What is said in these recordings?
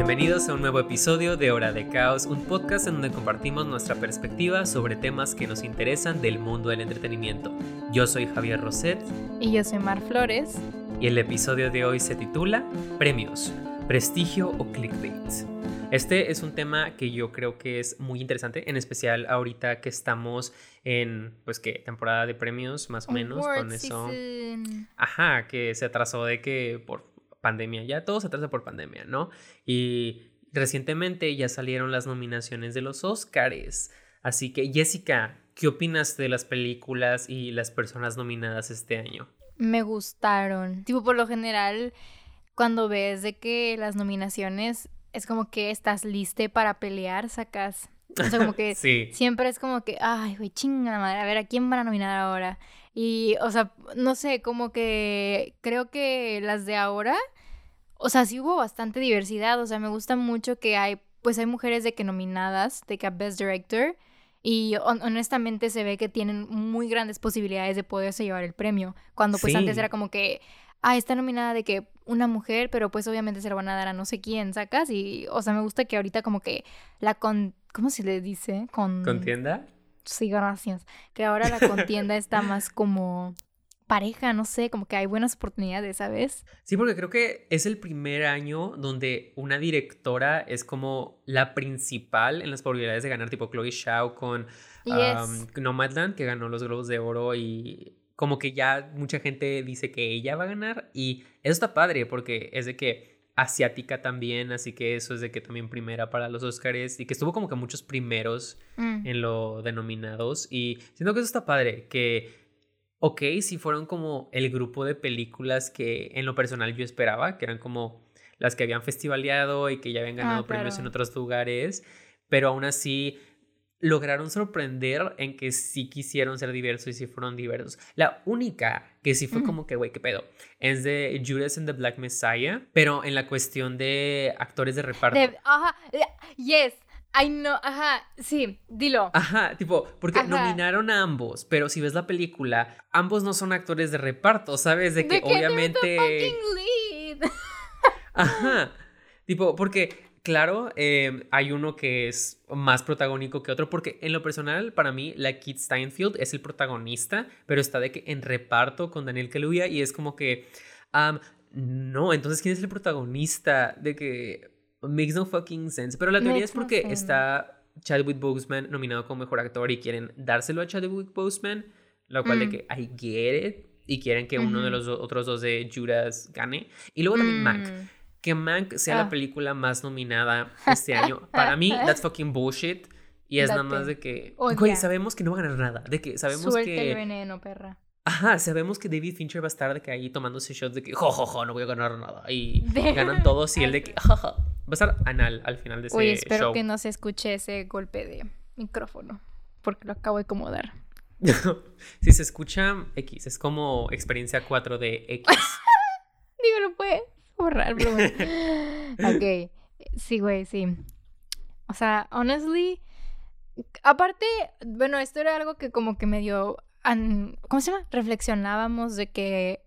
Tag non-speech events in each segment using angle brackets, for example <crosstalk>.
Bienvenidos a un nuevo episodio de Hora de Caos, un podcast en donde compartimos nuestra perspectiva sobre temas que nos interesan del mundo del entretenimiento. Yo soy Javier Roset. Y yo soy Mar Flores. Y el episodio de hoy se titula Premios, Prestigio o Clickbait. Este es un tema que yo creo que es muy interesante, en especial ahorita que estamos en, pues, que temporada de premios, más o menos, con eso. Ajá, que se atrasó de que por pandemia, ya todo se atrasa por pandemia, ¿no? Y recientemente ya salieron las nominaciones de los Oscars. Así que, Jessica, ¿qué opinas de las películas y las personas nominadas este año? Me gustaron. Tipo, por lo general, cuando ves de que las nominaciones es como que estás liste para pelear, sacas. O sea, como que <laughs> siempre es como que, ay, güey, chinga la madre, a ver, ¿a quién van a nominar ahora? Y, o sea, no sé, como que creo que las de ahora, o sea, sí hubo bastante diversidad, o sea, me gusta mucho que hay, pues hay mujeres de que nominadas, de que a Best Director, y honestamente se ve que tienen muy grandes posibilidades de poderse llevar el premio, cuando pues antes era como que, ah, está nominada de que una mujer, pero pues obviamente se lo van a dar a no sé quién, ¿sacas? Y, o sea, me gusta que ahorita como que la con... ¿Cómo se le dice? Con... ¿Contienda? Sí, gracias. Que ahora la contienda está más como pareja, no sé, como que hay buenas oportunidades, ¿sabes? Sí, porque creo que es el primer año donde una directora es como la principal en las probabilidades de ganar, tipo Chloe Shao con Nomadland, que ganó los Globos de Oro y como que ya mucha gente dice que ella va a ganar y eso está padre porque es de que asiática también, así que eso es de que también primera para los Oscars y que estuvo como que muchos primeros mm. en lo denominados y siento que eso está padre, que ok, si fueron como el grupo de películas que en lo personal yo esperaba, que eran como las que habían festivaleado y que ya habían ah, ganado premios en otros lugares, pero aún así lograron sorprender en que sí quisieron ser diversos y sí fueron diversos. La única que sí fue como que, güey, qué pedo, es de Judas and the Black Messiah, pero en la cuestión de actores de reparto. ajá, yes. Ay, no, ajá, sí, dilo. Ajá, tipo, porque nominaron a ambos, pero si ves la película, ambos no son actores de reparto, ¿sabes? De que, obviamente. Ajá. Tipo, porque claro, em, hay uno que es más protagónico que otro, porque en lo personal, para mí, la Kit Steinfeld es el protagonista, pero está de que en reparto con Daniel Kaluuya y es como que, no, entonces, ¿quién es el protagonista? De que makes no fucking sense. Pero la teoría es porque está Chadwick Boseman nominado como mejor actor y quieren dárselo a Chadwick Boseman, lo cual de mm. que I get it y quieren que uno de los otros dos de Judas gane. Y luego también Mac mm que Mank sea la ah. película más nominada <laughs> este año. Para mí, that's fucking bullshit. Y es nada más de que, güey, sabemos que no va a ganar nada. De que sabemos que. el veneno, perra. Ajá, sabemos que David Fincher va a estar de que ahí tomándose shots de que, jojojo, no voy a ganar nada. Y <laughs> ganan todos y el de que, jaja. Va a estar anal al final de ese Oye, espero que no se escuche ese golpe de micrófono. Porque lo acabo de acomodar. <laughs> si se escucha X, es como experiencia 4 de X. Dímelo, pues borrar, pero <laughs> ok. Sí, güey, sí. O sea, honestly, aparte, bueno, esto era algo que como que medio, ¿cómo se llama? Reflexionábamos de que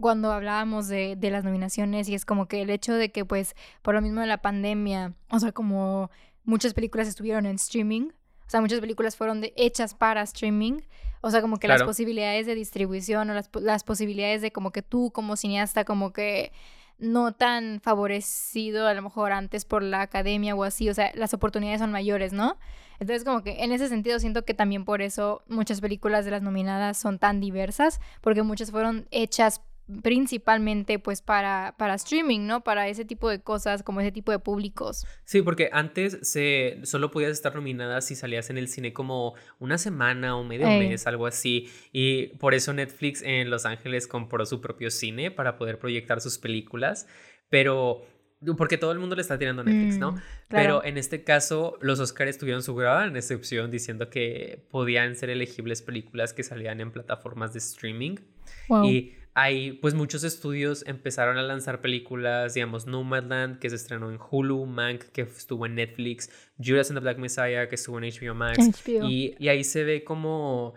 cuando hablábamos de, de las nominaciones y es como que el hecho de que pues por lo mismo de la pandemia, o sea, como muchas películas estuvieron en streaming, o sea, muchas películas fueron de, hechas para streaming. O sea, como que las posibilidades de distribución o las, las, posibilidades de como que tú como cineasta como que no tan favorecido a lo mejor antes por la academia o así, o sea, las oportunidades son mayores, ¿no? Entonces como que en ese sentido siento que también por eso muchas películas de las nominadas son tan diversas, porque muchas fueron hechas principalmente pues para, para streaming, ¿no? Para ese tipo de cosas, como ese tipo de públicos. Sí, porque antes se solo podías estar nominada si salías en el cine como una semana o medio mes, algo así. Y por eso Netflix en Los Ángeles compró su propio cine para poder proyectar sus películas. Pero porque todo el mundo le está tirando a Netflix, ¿no? Mm, Pero en este caso, los Oscars tuvieron su gran excepción diciendo que podían ser elegibles películas que salían en plataformas de streaming. Y hay pues muchos estudios empezaron a lanzar películas, digamos Nomadland que se estrenó en Hulu, Mank que estuvo en Netflix, Judas and the Black Messiah que estuvo en HBO Max Y, y, ahí se ve como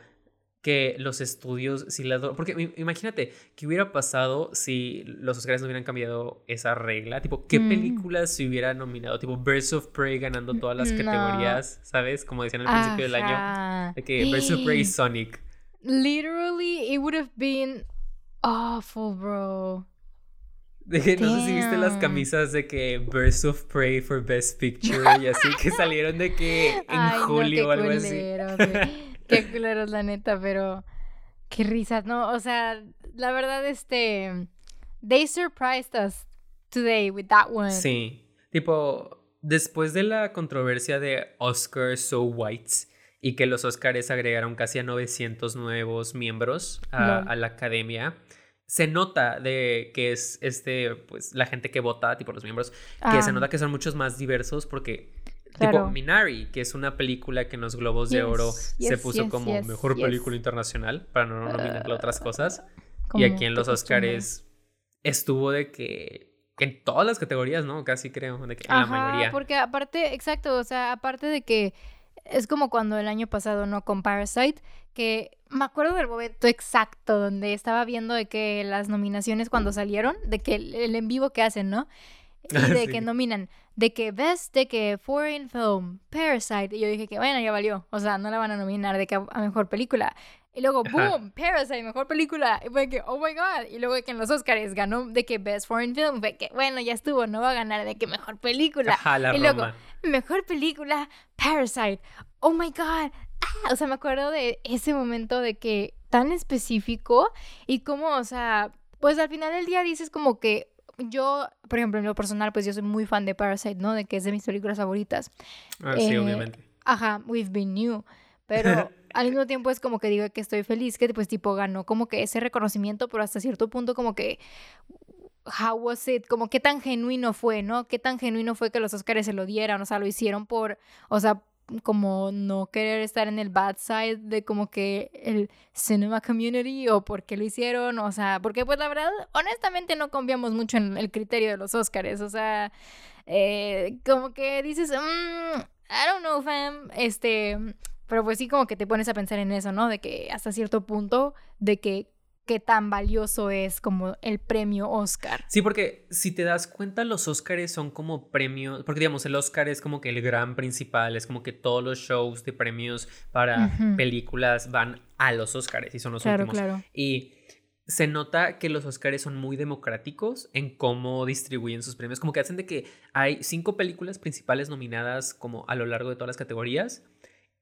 que los estudios, si las... Porque imagínate, ¿qué hubiera pasado si los Oscars no hubieran cambiado esa regla? Tipo, ¿qué mm. películas se hubiera nominado? Tipo, Birds of Prey ganando todas las categorías, ¿sabes? Como decían al principio del año. De que Birds of Prey y Sonic. Literally, it would have been awful, bro. De que no sé si viste las camisas de que Birds of Prey for Best Picture y así que <laughs> salieron de que en julio o algo así. <laughs> Qué culeros, la neta, pero qué risas, ¿no? O sea, la verdad, este. They surprised us today with that one. Sí. Tipo, después de la controversia de Oscar So Whites y que los Oscars agregaron casi a 900 nuevos miembros a, la academia, se nota de que es este, pues, la gente que vota, tipo los miembros, que se ah. nota que son muchos más diversos porque Tipo Minari, que es una película que en los Globos de Oro se puso como mejor película internacional para no nominarle otras cosas. y aquí en los Oscars estuvo de que en todas las categorías, ¿no? Casi creo, de que en la mayoría. Porque aparte, exacto, o sea, aparte de que es como cuando el año pasado, ¿no? Con Parasite, que me acuerdo del momento exacto donde estaba viendo de que las nominaciones cuando salieron, de que el en vivo que hacen, ¿no? <laughs> Y de que nominan, de que Best, de que Foreign Film, Parasite. Y yo dije que, bueno, ya valió. O sea, no la van a nominar de que a, mejor película. Y luego, boom, Parasite, mejor película. Y fue que, oh my god. Y luego de que en los Oscars ganó de que Best Foreign Film. Fue que, bueno, ya estuvo, no va a ganar de que mejor película. y luego, mejor película, Parasite. Oh my god. Ah, o sea, me acuerdo de ese momento de que tan específico y como, o sea, pues al final del día dices como que yo, por ejemplo, en lo personal, pues yo soy muy fan de Parasite, ¿no? De que es de mis películas favoritas. Ah, sí, eh, obviamente. Ajá, We've Been New. <laughs> Pero al mismo tiempo es como que digo que estoy feliz que pues tipo ganó como que ese reconocimiento, pero hasta cierto punto como que how was it, como qué tan genuino fue, ¿no? Qué tan genuino fue que los Oscars se lo dieran, o sea, lo hicieron por, o sea, como no querer estar en el bad side de como que el cinema community o por qué lo hicieron, o sea, porque pues la verdad, honestamente no confiamos mucho en el criterio de los Oscars, o sea, eh, como que dices, mm, I don't know, fam, este, pero pues sí como que te pones a pensar en eso, ¿no? De que hasta cierto punto, de que qué tan valioso es como el premio Oscar. Sí, porque si te das cuenta, los Oscars son como premios, porque digamos, el Oscar es como que el gran principal, es como que todos los shows de premios para películas van a los Oscars y son los últimos. Claro. Y se nota que los Oscars son muy democráticos en cómo distribuyen sus premios, como que hacen de que hay cinco películas principales nominadas como a lo largo de todas las categorías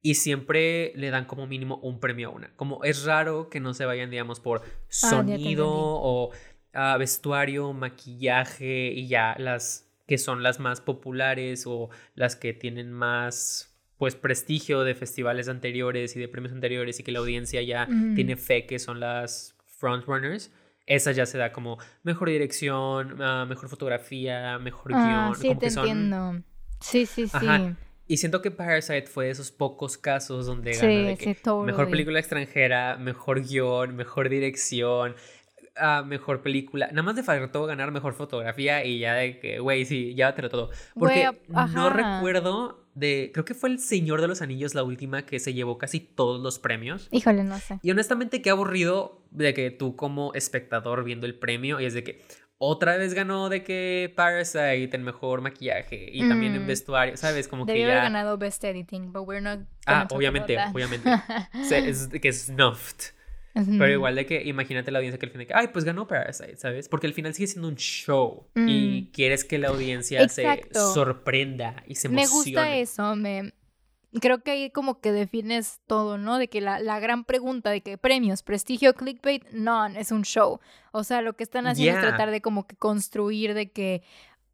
y siempre le dan como mínimo un premio a una. Como es raro que no se vayan, digamos, por ah, sonido o ah, vestuario, maquillaje y ya las que son las más populares o las que tienen más pues prestigio de festivales anteriores y de premios anteriores y que la audiencia ya tiene fe que son las frontrunners. Esa ya se da como mejor dirección, ah, mejor fotografía, mejor guion. Sí, te entiendo. Sí, sí, sí. Y siento que Parasite fue de esos pocos casos donde ganó mejor película extranjera, mejor guion, mejor dirección, uh, mejor película. Nada más de faltó ganar mejor fotografía y ya de que, güey, sí, llévatelo todo. Porque no recuerdo de. Creo que fue El Señor de los Anillos la última que se llevó casi todos los premios. Híjole, no sé. Y honestamente, qué aburrido de que tú como espectador viendo el premio y es de que, otra vez ganó de que Parasite en mejor maquillaje y también en mm. vestuario, ¿sabes? Como que ya... haber ganado Best Editing, but we're not Ah, obviamente, obviamente. <laughs> es, que es snuffed. Pero igual de que imagínate la audiencia que al final que, ay, pues ganó Parasite, ¿sabes? Porque al final sigue siendo un show y mm. quieres que la audiencia se sorprenda y se emocione. Me gusta eso, me, creo que ahí como que defines todo, ¿no? De que la, la, gran pregunta de que premios, prestigio, clickbait, no, es un show. O sea, lo que están haciendo es tratar de como que construir de que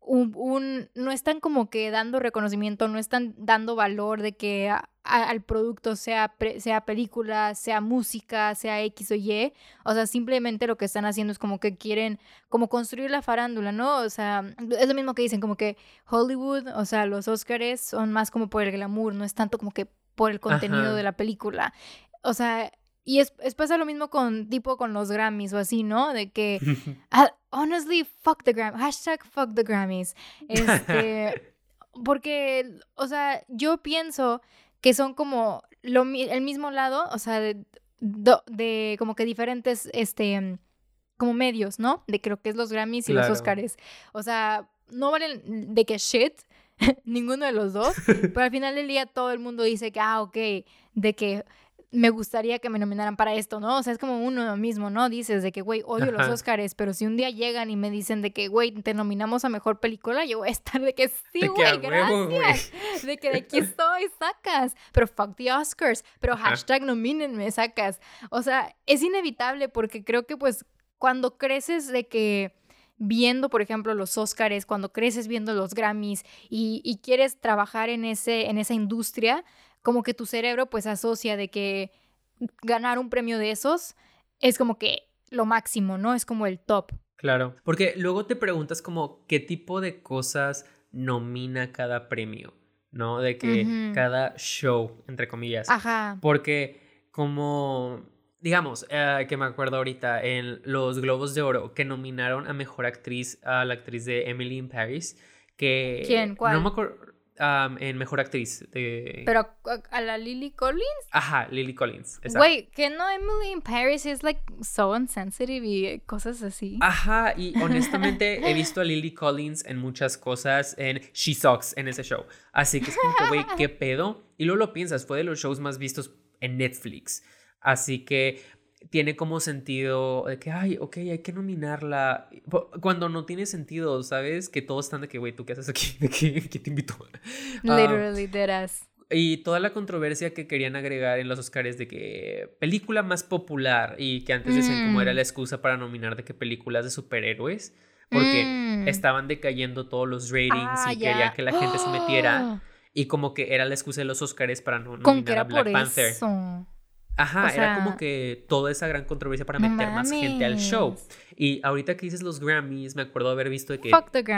un, no están como que dando reconocimiento, no están dando valor de que al producto sea, sea película, sea música, sea X o Y. O sea, simplemente lo que están haciendo es como que quieren como construir la farándula, ¿no? O sea, es lo mismo que dicen, como que Hollywood, o sea, los Oscars son más como por el glamour, no es tanto como que por el contenido de la película. O sea, y es, es, pasa lo mismo con tipo con los Grammys o así, ¿no? De que, <laughs> ah, honestly, fuck the Grammys, hashtag fuck the Grammys. <laughs> Este, porque, o sea, yo pienso que son como lo, el mismo lado, o sea, de, de como que diferentes, este, como medios, ¿no? De creo que es los Grammys y los Oscars. O sea, no valen de que shit, <laughs> ninguno de los dos, pero al final del día todo el mundo dice que, ah, ok, de que me gustaría que me nominaran para esto, ¿no? O sea, es como uno mismo, ¿no? Dices de que, güey, odio los Oscars, pero si un día llegan y me dicen de que, güey, te nominamos a mejor película, yo voy a estar de que sí, güey, gracias. de que de aquí <laughs> estoy, sacas. Pero fuck the Oscars, pero hashtag nomínenme, sacas. O sea, es inevitable porque creo que pues cuando creces de que viendo, por ejemplo, los Oscars, cuando creces viendo los Grammys y, y quieres trabajar en, ese, en esa industria, como que tu cerebro pues asocia de que ganar un premio de esos es como que lo máximo, ¿no? Es como el top. Claro, porque luego te preguntas como qué tipo de cosas nomina cada premio, ¿no? De que cada show, entre comillas. Ajá. Porque como, digamos, eh, que me acuerdo ahorita en los Globos de Oro que nominaron a Mejor Actriz a la actriz de Emily in Paris, que... ¿Quién? ¿Cuál? No me acuerdo en Mejor Actriz. De... ¿Pero a la Lily Collins? Ajá, Lily Collins. Güey, que no Emily in Paris es like so insensitive y cosas así. Ajá, y <laughs> honestamente he visto a Lily Collins en muchas cosas en She Sucks en ese show. Así que es como que, güey, ¿qué <laughs> pedo? Y luego lo piensas, fue de los shows más vistos en Netflix. Así que tiene como sentido de que, ay, ok, hay que nominarla. Cuando no tiene sentido, ¿sabes? Que todos están de que, güey, ¿tú qué haces aquí? <laughs> ¿De qué, te invito? Ah, Literally, uh, Y toda la controversia que querían agregar en los Oscars de que película más popular y que antes decían como era mm. la excusa para nominar de que películas de superhéroes, porque mm. estaban decayendo todos los ratings ah, y querían que la gente se metiera. <gasps> Y como que era la excusa de los Oscars para no nominar a Black Panther. Eso. Ajá, era como que toda esa gran controversia para meter más gente al show. Y ahorita que dices los Grammys, me acuerdo haber visto de que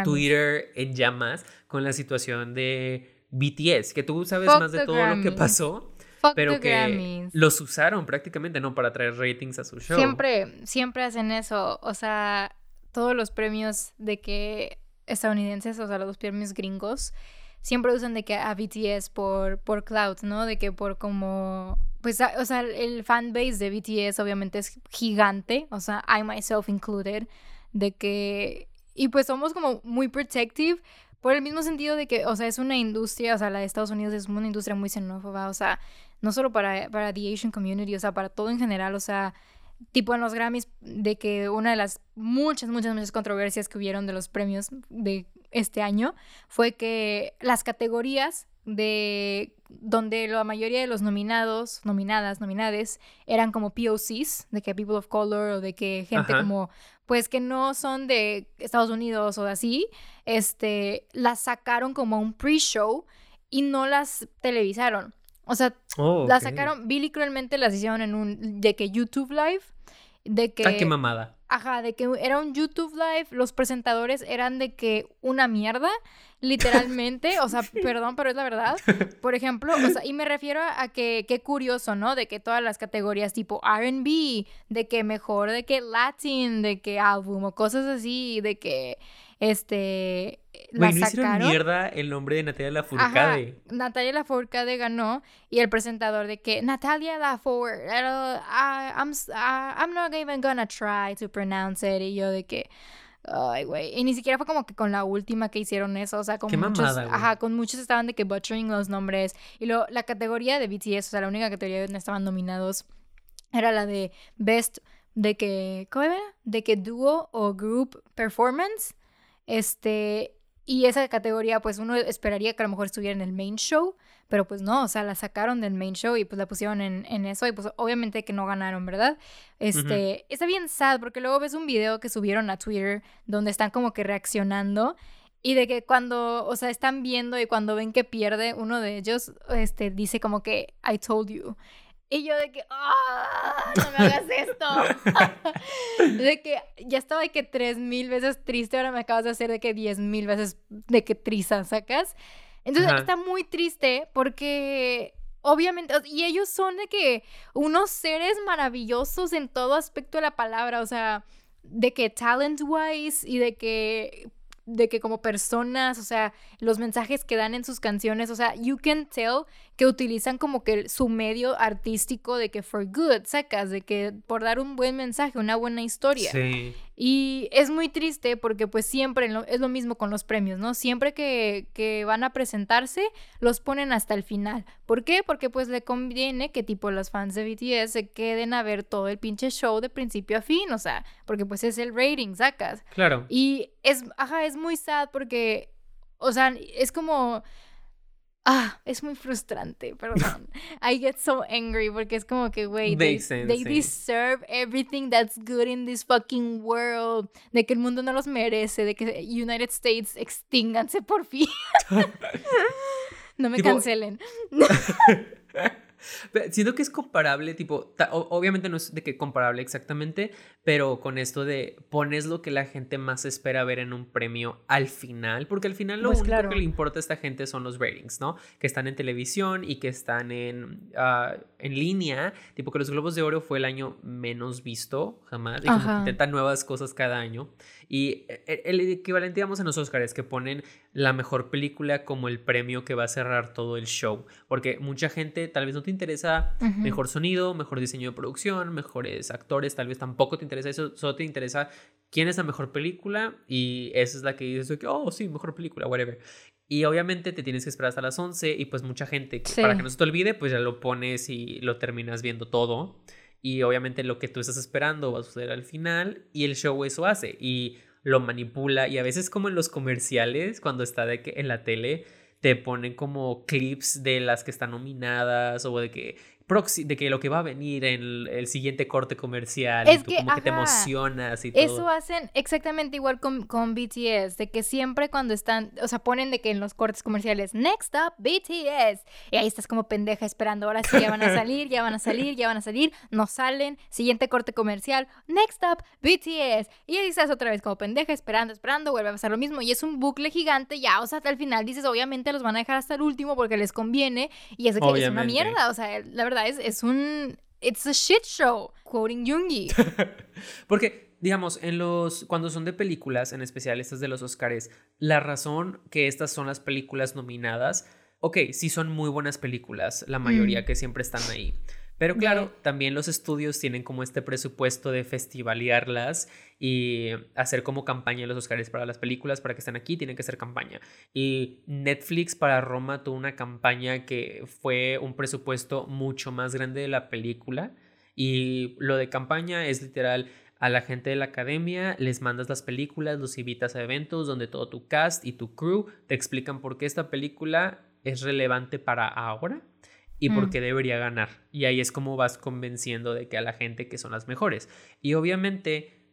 Twitter en llamas con la situación de BTS, que tú sabes más de todo lo que pasó. pero que los usaron prácticamente, ¿no? Para traer ratings a su show. Siempre, siempre hacen eso. O sea, todos los premios de que estadounidenses, o sea, los premios gringos, siempre usan de que a BTS por, por cloud, ¿no? De que por como pues, o sea, el fanbase de BTS obviamente es gigante, o sea, I myself included, de que, y pues somos como muy protective, por el mismo sentido de que, o sea, es una industria, o sea, la de Estados Unidos es una industria muy xenófoba, o sea, no solo para, para the Asian community, o sea, para todo en general, o sea, tipo en los Grammys, de que una de las muchas, muchas, muchas controversias que hubieron de los premios de este año fue que las categorías de donde la mayoría de los nominados, nominadas, nominades, eran como POCs, de que people of color o de que gente como, pues que no son de Estados Unidos o de así, este, las sacaron como un pre-show y no las televisaron. O sea, oh, las sacaron, Billy cruelmente las hicieron en un, de que YouTube Live, de que... Ah, qué mamada. Ajá, de que era un YouTube Live, los presentadores eran de que una mierda, literalmente, o sea, <laughs> perdón, pero es la verdad. <laughs> Por ejemplo, o sea, y me refiero a que qué curioso, ¿no? De que todas las categorías tipo RB, de que mejor, de que Latin, de que álbum o cosas así, de que este la no sacaron. mierda el nombre de Natalia Lafourcade. Natalia Lafourcade ganó y el presentador de que Natalia Lafourcade, uh, I'm, I'm not even gonna try to pronounce it y yo de que Ay, güey. Y ni siquiera fue como que con la última que hicieron eso. O sea, con muchos. ajá, con muchos estaban de que butchering los nombres. Y luego la categoría de BTS, o sea, la única categoría donde estaban nominados era la de Best de que. ¿Cómo era? De que dúo o group performance. Este, y esa categoría, pues uno esperaría que a lo mejor estuviera en el main show, pero pues no, o sea, la sacaron del main show y pues la pusieron en, en eso y pues obviamente que no ganaron, ¿verdad? Este, está bien sad porque luego ves un video que subieron a Twitter donde están como que reaccionando y de que cuando, o sea, están viendo y cuando ven que pierde, uno de ellos, este, dice como que, I told you. Y yo de que, ¡ah! No me hagas esto. <laughs> de que ya estaba de que tres mil veces triste, ahora me acabas de hacer de que diez mil veces de que trisa, ¿sacas? Entonces está muy triste porque obviamente, y ellos son de que unos seres maravillosos en todo aspecto de la palabra, o sea, de que talent wise y de que de que como personas, o sea, los mensajes que dan en sus canciones, o sea, you can tell que utilizan como que su medio artístico de que for good, sacas, de que por dar un buen mensaje, una buena historia. Sí. Y es muy triste porque pues siempre es lo mismo con los premios, ¿no? Siempre que, que, van a presentarse, los ponen hasta el final. ¿Por qué? Porque pues le conviene que tipo los fans de BTS se queden a ver todo el pinche show de principio a fin, o sea, porque pues es el rating, sacas. Claro. Y es, ajá, es muy sad porque, o sea, es como Ah, es muy frustrante, perdón. <laughs> I get so angry porque es como que, güey, they, they deserve everything that's good in this fucking world. De que el mundo no los merece, de que United States extínganse por fin. <laughs> <laughs> no me cancelen. Siento que es comparable, tipo, obviamente no es de que comparable exactamente, pero con esto de pones lo que la gente más espera ver en un premio al final, porque al final lo pues único que le importa a esta gente son los ratings, ¿no? Que están en televisión y que están en, ah, en línea, tipo que los Globos de Oro fue el año menos visto jamás, y como que intentan nuevas cosas cada año. Y e, e, el equivalente, digamos, en los Oscars, que ponen la mejor película como el premio que va a cerrar todo el show, porque mucha gente tal vez no te interesa mejor sonido, mejor diseño de producción, mejores actores, tal vez tampoco te interesa eso, solo te interesa quién es la mejor película y esa es la que dices que, oh, sí, mejor película, whatever. Y obviamente te tienes que esperar hasta las 11 y pues mucha gente, para que no se te olvide, pues ya lo pones y lo terminas viendo todo. Y obviamente lo que tú estás esperando va a suceder al final y el show eso hace y lo manipula y a veces como en los comerciales, cuando está de que en la tele, te ponen como clips de las que están nominadas o de que de que lo que va a venir en el, siguiente corte comercial, es que, como que te emocionas y todo. Eso hacen exactamente igual con, con, BTS, de que siempre cuando están, o sea, ponen de que en los cortes comerciales, next up BTS, y ahí estás como pendeja esperando, ahora sí ya van a salir, ya van a salir, ya van a salir, no salen, siguiente corte comercial, next up BTS, y ahí estás otra vez como pendeja esperando, esperando, vuelve a pasar lo mismo, y es un bucle gigante, ya, o sea, hasta el final dices, obviamente los van a dejar hasta el último porque les conviene, y es, que es una mierda, o sea, la verdad es, un... It's a shit show, quoting Jungi. <laughs> Porque, digamos, en los... Cuando son de películas, en especial estas de los Oscars, la razón que estas son las películas nominadas... Ok, sí son muy buenas películas, la mayoría mm. que siempre están ahí. Pero claro, también los estudios tienen como este presupuesto de festivalearlas y hacer como campaña los Oscars para las películas, para que estén aquí, tienen que hacer campaña. Y Netflix para Roma tuvo una campaña que fue un presupuesto mucho más grande de la película. Y lo de campaña es literal a la gente de la academia, les mandas las películas, los invitas a eventos donde todo tu cast y tu crew te explican por qué esta película es relevante para ahora y por mm. qué debería ganar. Y ahí es como vas convenciendo de que a la gente que son las mejores. Y obviamente,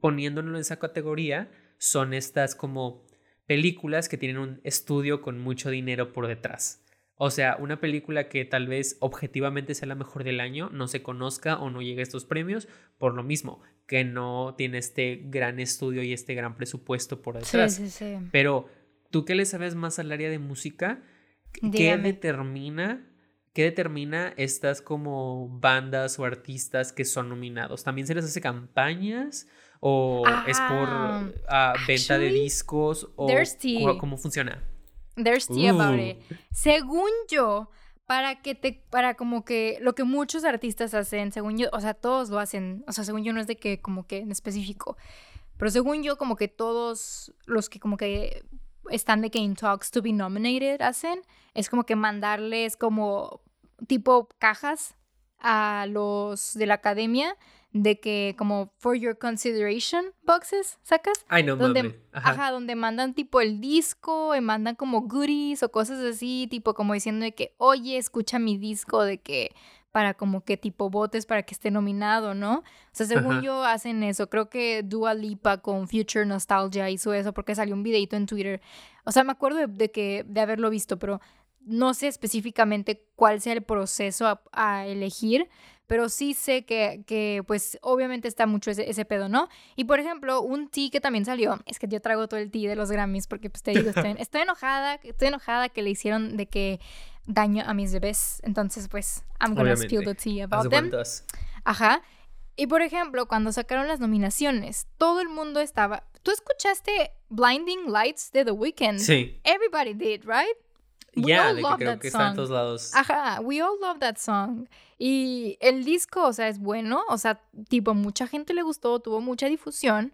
poniéndolo en esa categoría, son estas como películas que tienen un estudio con mucho dinero por detrás. O sea, una película que tal vez objetivamente sea la mejor del año, no se conozca o no llegue a estos premios, por lo mismo, que no tiene este gran estudio y este gran presupuesto por detrás. Pero tú que le sabes más al área de música, ¿qué determina ¿Qué determina estas como bandas o artistas que son nominados? ¿También se les hace campañas? ¿O es por ah, ah, venta de discos? ¿O cómo funciona? There's tea about it. Según yo, para que te, para como que lo que muchos artistas hacen, según yo, o sea, todos lo hacen, o sea, según yo no es de que como que en específico, pero según yo como que todos los que como que están de que in talks to be nominated hacen, es como que mandarles como tipo cajas a los de la academia de que como for your consideration boxes, ¿sacas? Ay, no, donde, ajá. donde mandan tipo el disco, y mandan como goodies o cosas así, tipo como diciendo de que, oye, escucha mi disco, de que para como que tipo votes para que esté nominado, ¿no? O sea, según yo hacen eso. Creo que Dua Lipa con Future Nostalgia hizo eso porque salió un videito en Twitter. O sea, me acuerdo de que de haberlo visto, pero no sé específicamente cuál sea el proceso a, elegir, pero sí sé que, que, pues obviamente está mucho ese, ese, pedo, ¿no? Y por ejemplo, un tea que también salió, es que yo traigo todo el tea de los Grammys porque pues te digo, <laughs> estoy, enojada, estoy enojada que le hicieron de que daño a mis bebés, entonces pues I'm gonna spill the tea about them. Ajá. Y por ejemplo, cuando sacaron las nominaciones, todo el mundo estaba... ¿Tú escuchaste Blinding Lights de The Weeknd? Sí. Everybody did, right? Ya, de que creo que está en todos lados. Ajá, we all love that song. Y el disco, o sea, es bueno, o sea, tipo, mucha gente le gustó, tuvo mucha difusión.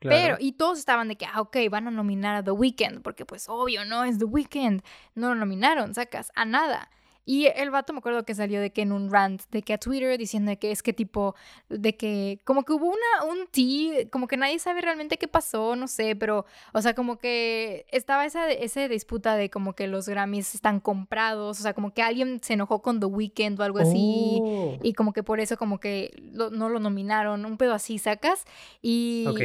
Pero, y todos estaban de que, ah, ok, van a nominar a The Weeknd, porque pues obvio, ¿no? Es The Weeknd. No lo nominaron, sacas, a nada. Y el vato me acuerdo que salió de que en un rant, de que a Twitter diciendo que es que tipo, de que como que hubo una, un tea, como que nadie sabe realmente qué pasó, no sé, pero, o sea, como que estaba esa, esa disputa de como que los Grammys están comprados, o sea, como que alguien se enojó con The Weeknd o algo así, oh. y como que por eso como que no lo nominaron, un pedo así, sacas, y... Ok.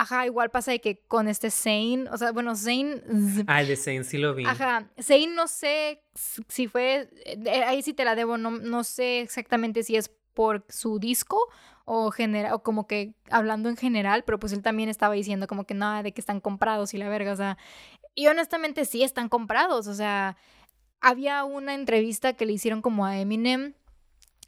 Ajá, igual pasa de que con este Zane, o sea, bueno, Zane... Ah, el de Zane sí lo vi. Ajá, Zane no sé si fue, eh, ahí sí te la debo, no, no sé exactamente si es por su disco o, genera, o como que hablando en general, pero pues él también estaba diciendo como que nada de que están comprados y la verga, o sea, y honestamente sí están comprados, o sea, había una entrevista que le hicieron como a Eminem,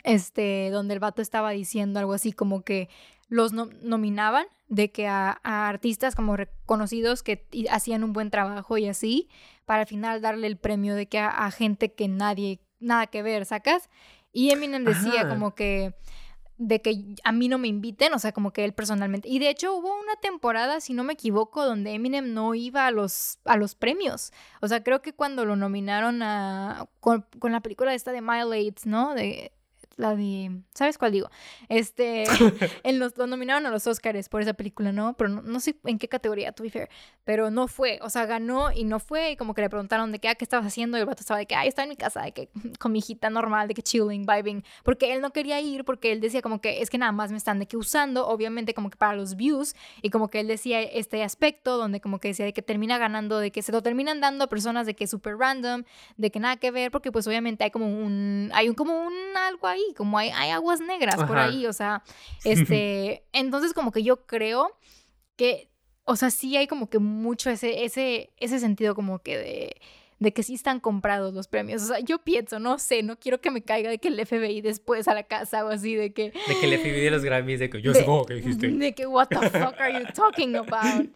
este, donde el vato estaba diciendo algo así como que los nominaban de que a, artistas como reconocidos que hacían un buen trabajo y así, para al final darle el premio de que a, gente que nadie, nada que ver, ¿sacas? Y Eminem decía como que de que a mí no me inviten, o sea, como que él personalmente. Y de hecho hubo una temporada, si no me equivoco, donde Eminem no iba a los, a los premios. O sea, creo que cuando lo nominaron a, con, con la película esta de Mile ¿no? De, la de, ¿sabes cuál digo? Este, <laughs> en los, lo nominaron a los Oscars por esa película, ¿no? Pero no, sé en qué categoría, to be fair, pero no fue, o sea, ganó y no fue, y como que le preguntaron de qué, ah, ¿qué estabas haciendo? Y el vato estaba de que, ay, estaba en mi casa, de que, <laughs> con mi hijita normal, de que chilling, vibing, porque él no quería ir, porque él decía como que, es que nada más me están de que usando, obviamente como que para los views, y como que él decía este aspecto, donde como que decía de que termina ganando, de que se lo terminan dando a personas de que es súper random, de que nada que ver, porque pues obviamente hay como un, hay un, como un algo ahí, como hay, hay aguas negras por ahí, o sea, <laughs> este, entonces como que yo creo que, o sea, sí hay como que mucho ese, ese, ese sentido como que de de que sí están comprados los premios. O sea, yo pienso, no sé, no quiero que me caiga de que el FBI después a la casa o así, de que... De que el FBI de los Grammys, de que yo sé que dijiste. De que, what the fuck are you talking about?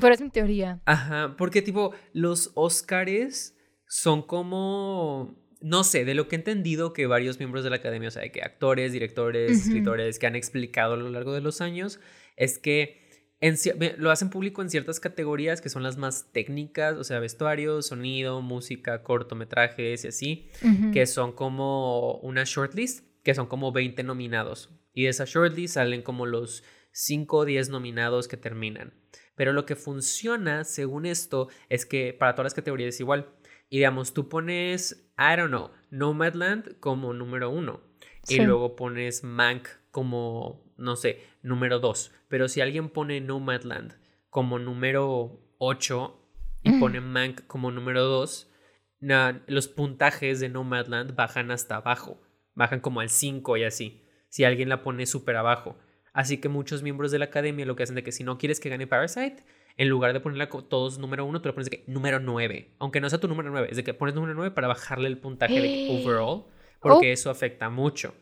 Pero es mi teoría. Ajá, porque tipo, los Oscars son como no sé, de lo que he entendido que varios miembros de la academia, o sea, que actores, directores, escritores que han explicado a lo largo de los años, es que lo hacen público en ciertas categorías que son las más técnicas, o sea, vestuario, sonido, música, cortometrajes y así, que son como una shortlist, que son como 20 nominados. Y de esa shortlist salen como los 5 o 10 nominados que terminan. Pero lo que funciona, según esto, es que para todas las categorías es igual. Y digamos, tú pones, I don't know, Nomadland como número uno. Y luego pones Mank como, no sé, número dos. Pero si alguien pone Nomadland como número ocho y pone Mank como número dos, los puntajes de Nomadland bajan hasta abajo. Bajan como al 5 y así. Si alguien la pone súper abajo. Así que muchos miembros de la academia lo que hacen de que si no quieres que gane Parasite, en lugar de ponerla todos número uno, tú le pones de que número nueve. Aunque no sea tu número nueve, es de que pones número nueve para bajarle el puntaje de <gasps> overall, porque oh. eso afecta mucho.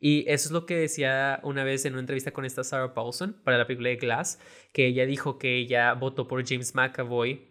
Y eso es lo que decía una vez en una entrevista con esta Sarah Paulson para la película de Glass, que ella dijo que ella votó por James McAvoy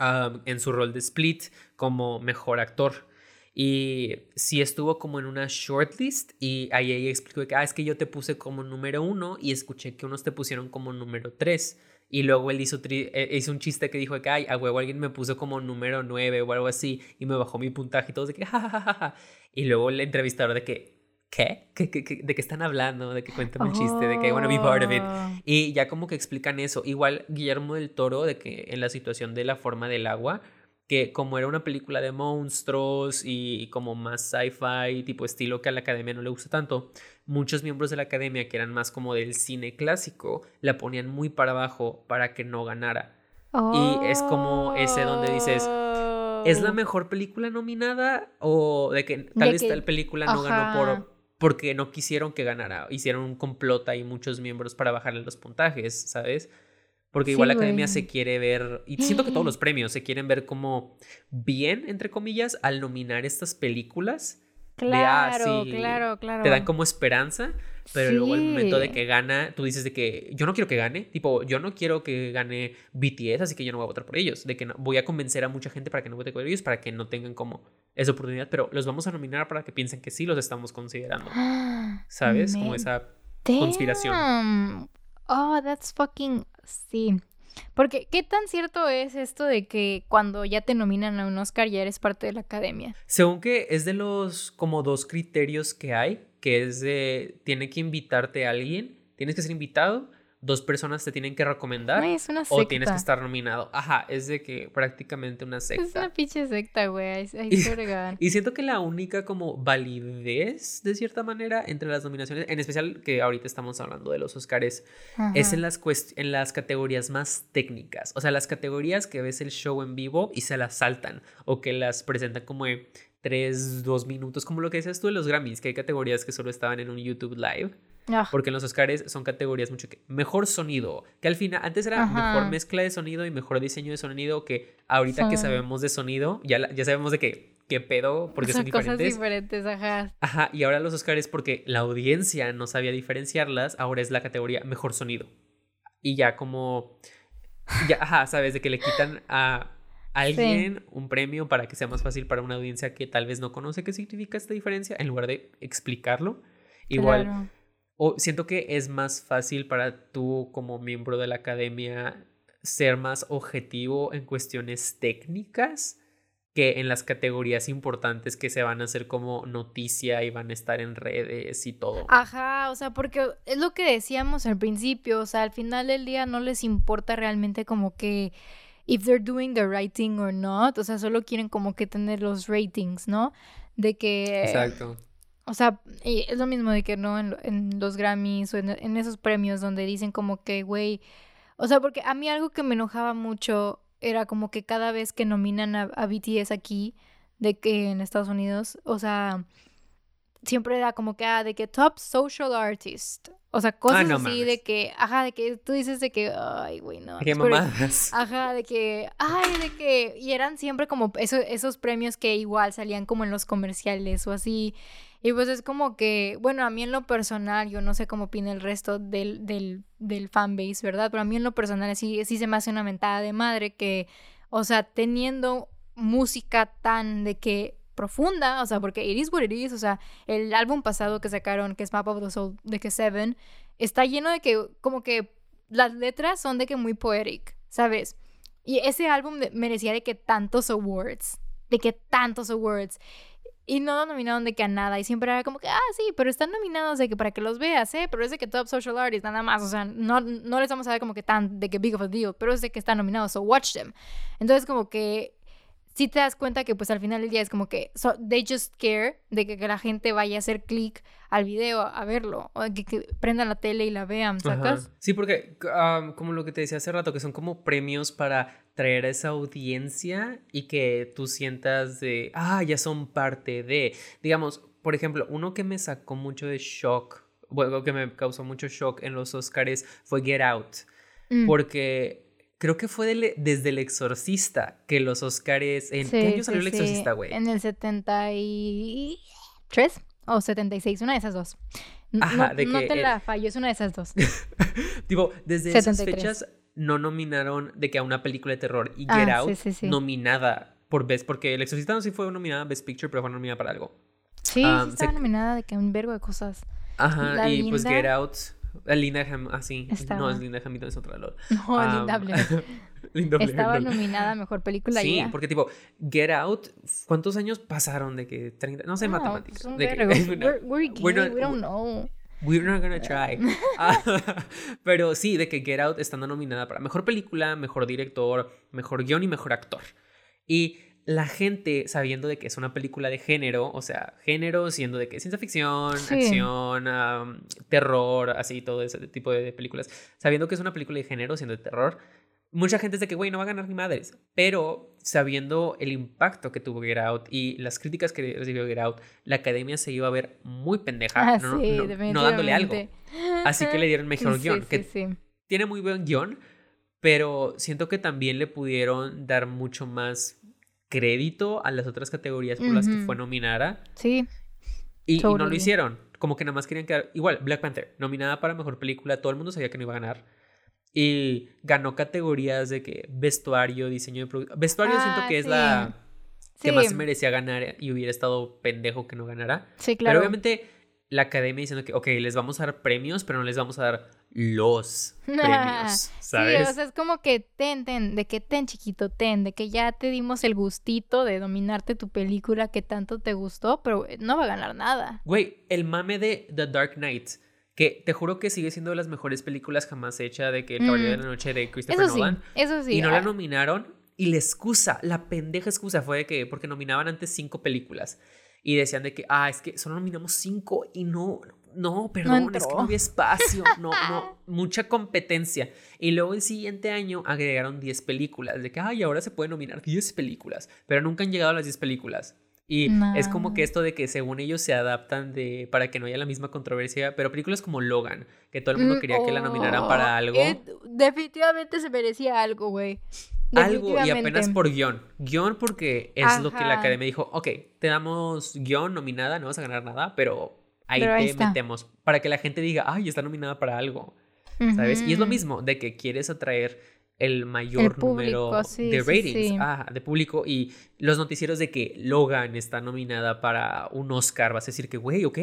um, en su rol de Split como mejor actor. Y sí estuvo como en una shortlist y ahí ella explicó que, ah, es que yo te puse como número uno y escuché que unos te pusieron como número tres. Y luego él hizo, eh, hizo un chiste que dijo que, ay, a huevo alguien me puso como número 9 o algo así y me bajó mi puntaje y todo de que, jajajaja. Y luego el entrevistador de que, ¿qué? ¿Qué, de qué están hablando? De que cuentan un chiste, de que I wanna be part of it. Oh. Y ya como que explican eso. Igual Guillermo del Toro, de que en la situación de la forma del agua, que como era una película de monstruos y como más sci-fi, tipo estilo que a la academia no le gusta tanto, muchos miembros de la academia que eran más como del cine clásico la ponían muy para abajo para que no ganara. Y es como ese donde dices, ¿es la oh. mejor película nominada? O de que tal vez tal película no ganó por porque no quisieron que ganara. Hicieron un complot ahí muchos miembros para bajarle los puntajes, ¿sabes? Porque igual la academia se quiere ver, y siento que todos los premios se quieren ver como bien, entre comillas, al nominar estas películas Claro, claro, claro. Te dan como esperanza, pero luego el momento de que gana, tú dices de que yo no quiero que gane, tipo, yo no quiero que gane BTS, así que yo no voy a votar por ellos, de que no, voy a convencer a mucha gente para que no vote por ellos, para que no tengan como esa oportunidad, pero los vamos a nominar para que piensen que sí los estamos considerando. <gasps> ¿Sabes? Como esa conspiración. Oh, that's fucking sí. Porque, ¿qué tan cierto es esto de que cuando ya te nominan a un Oscar ya eres parte de la academia? Según que es de los como dos criterios que hay, que es de, tiene que invitarte a alguien, tienes que ser invitado dos personas te tienen que recomendar o tienes que estar nominado. Ajá, es de que prácticamente una secta. Es una pinche secta, güey. <laughs> y siento que la única como validez, de cierta manera, entre las nominaciones, en especial que ahorita estamos hablando de los Oscars, es en las, en las categorías más técnicas. O sea, las categorías que ves el show en vivo y se las saltan o que las presentan como de tres, dos minutos, como lo que decías tú de los Grammys, que hay categorías que solo estaban en un YouTube Live. Ah. Porque en los Oscars son categorías mucho que mejor sonido, que al final antes era mejor mezcla de sonido y mejor diseño de sonido que ahorita que sabemos de sonido, ya, ya sabemos de que qué pedo porque son, diferentes. Cosas diferentes, ajá. Ajá, y ahora los Oscars porque la audiencia no sabía diferenciarlas, ahora es la categoría mejor sonido. Y ya como ya, ajá, sabes de que le quitan a alguien un premio para que sea más fácil para una audiencia que tal vez no conoce qué significa esta diferencia en lugar de explicarlo. Igual o siento que es más fácil para tú como miembro de la academia ser más objetivo en cuestiones técnicas que en las categorías importantes que se van a hacer como noticia y van a estar en redes y todo. Ajá, o sea, porque es lo que decíamos al principio, o sea, al final del día no les importa realmente como que if they're doing the right thing or not, o sea, solo quieren como que tener los ratings, ¿no? De que Exacto. O sea, es lo mismo de que no en, los Grammys o en, esos premios donde dicen como que, güey, o sea, porque a mí algo que me enojaba mucho era como que cada vez que nominan a, a BTS aquí, de que en Estados Unidos, o sea, siempre era como que, ah, de que top social artist. O sea, cosas ah, así de que, ajá, de que tú dices de que, ay, güey, no. Qué mamadas. Ajá, de que, ay, de que, y eran siempre como esos premios que igual salían como en los comerciales o así. Y pues es como que, bueno, a mí en lo personal, yo no sé cómo opina el resto del, del, del fanbase, ¿verdad? Pero a mí en lo personal sí, sí se me hace una mentada de madre que, o sea, teniendo música tan de que profunda, o sea, porque it is what it is, o sea, el álbum pasado que sacaron, que es Map of the Soul, de que Seven, está lleno de que, como que las letras son de que muy poetic, ¿sabes? Y ese álbum merecía de que tantos awards, de que tantos awards. Y no nominaron de que a nada. Y siempre era como que, ah, sí, pero están nominados de que para que los veas, ¿eh? Pero es de que Top Social Artist, nada más. O sea, no, no les vamos a ver como que tan de que big of a deal, pero es de que están nominados, so watch them. Entonces, como que si te das cuenta que pues al final del día es como que they just care de que, la gente vaya a hacer clic al video a verlo o que, que, prendan la tele y la vean, ¿sacas? Sí, porque como lo que te decía hace rato, que son como premios para traer a esa audiencia y que tú sientas de, ah, ya son parte de, digamos, por ejemplo, uno que me sacó mucho de shock, bueno, que me causó mucho shock en los Oscars fue Get Out, mm. porque creo que fue desde El Exorcista que los Oscars. ¿En qué año salió El Exorcista, güey? En el 73 o 76, una de esas dos. Ajá, no, de que. No te la fallo, es una de esas dos. <laughs> tipo, desde esas fechas no nominaron de que a una película de terror y Get ah, Out nominada por Best, porque El Exorcista no sí fue nominada Best Picture, pero fue nominada para algo. Sí, sí estaba nominada de que un verbo de cosas. Ajá, y pues Get Out Linda Ham, así. No, es Linda Hamilton, es otra. <laughs> No, um, Linda Blair. <laughs> Linda Blair. Estaba nominada a Mejor Película Sí, porque tipo, Get Out, ¿cuántos años pasaron de que 30? No sé, no, matemáticas. Pues de que, <laughs> we're, we're, gay, we're not, we don't know. We're not gonna try. Ah, pero sí, de que Get Out estando nominada para Mejor Película, Mejor Director, Mejor Guión y Mejor Actor. Y la gente, sabiendo de que es una película de género, o sea, género siendo de que ciencia ficción, acción, terror, así, todo ese tipo de películas, sabiendo que es una película de género, siendo de terror, mucha gente es de que, güey, no va a ganar ni madres, pero sabiendo el impacto que tuvo Get Out y las críticas que recibió Get Out, la academia se iba a ver muy pendeja, ah, no, no, dándole algo. Así que le dieron <laughs> mejor guion, que tiene muy buen guion, pero siento que también le pudieron dar mucho más crédito a las otras categorías por las que fue nominada. Sí. Y, y, no lo hicieron. Como que nada más querían quedar. Igual, Black Panther, nominada para mejor película, todo el mundo sabía que no iba a ganar. Y ganó categorías de que vestuario, diseño de producto. Vestuario siento ah, que es la que más merecía ganar y hubiera estado pendejo que no ganara. Sí, claro. Pero obviamente la academia diciendo que, ok, les vamos a dar premios, pero no les vamos a dar los <laughs> premios, ¿sabes? Sí, o sea, es como que ten, ten, de que ten, chiquito, ten, de que ya te dimos el gustito de dominarte tu película que tanto te gustó, pero no va a ganar nada. Güey, el mame de The Dark Knight, que te juro que sigue siendo de las mejores películas jamás hecha de que El Caballero de la Noche de Christopher eso Nolan. Sí, eso sí. Y no la nominaron. Y la excusa, la pendeja excusa fue de que, porque nominaban antes cinco películas y decían de que, ah, es que solo nominamos cinco y no, no, perdón, es que no había espacio, no, no, <laughs> mucha competencia. Y luego el siguiente año agregaron 10 películas, de que, ay, ahora se pueden nominar 10 películas, pero nunca han llegado a las 10 películas. Y es como que esto de que según ellos se adaptan de para que no haya la misma controversia, pero películas como Logan, que todo el mundo mm, quería que la nominaran para oh, algo. definitivamente se merecía algo, güey algo y apenas por guion. Guión porque es lo que la academia dijo, ok, te damos guion nominada, no vas a ganar nada, pero ahí te metemos para que la gente diga, ay, está nominada para algo. ¿Sabes? Y es lo mismo de que quieres atraer el mayor número de ratings de público y los noticieros de que Logan está nominada para un Oscar, vas a decir que, güey, ok,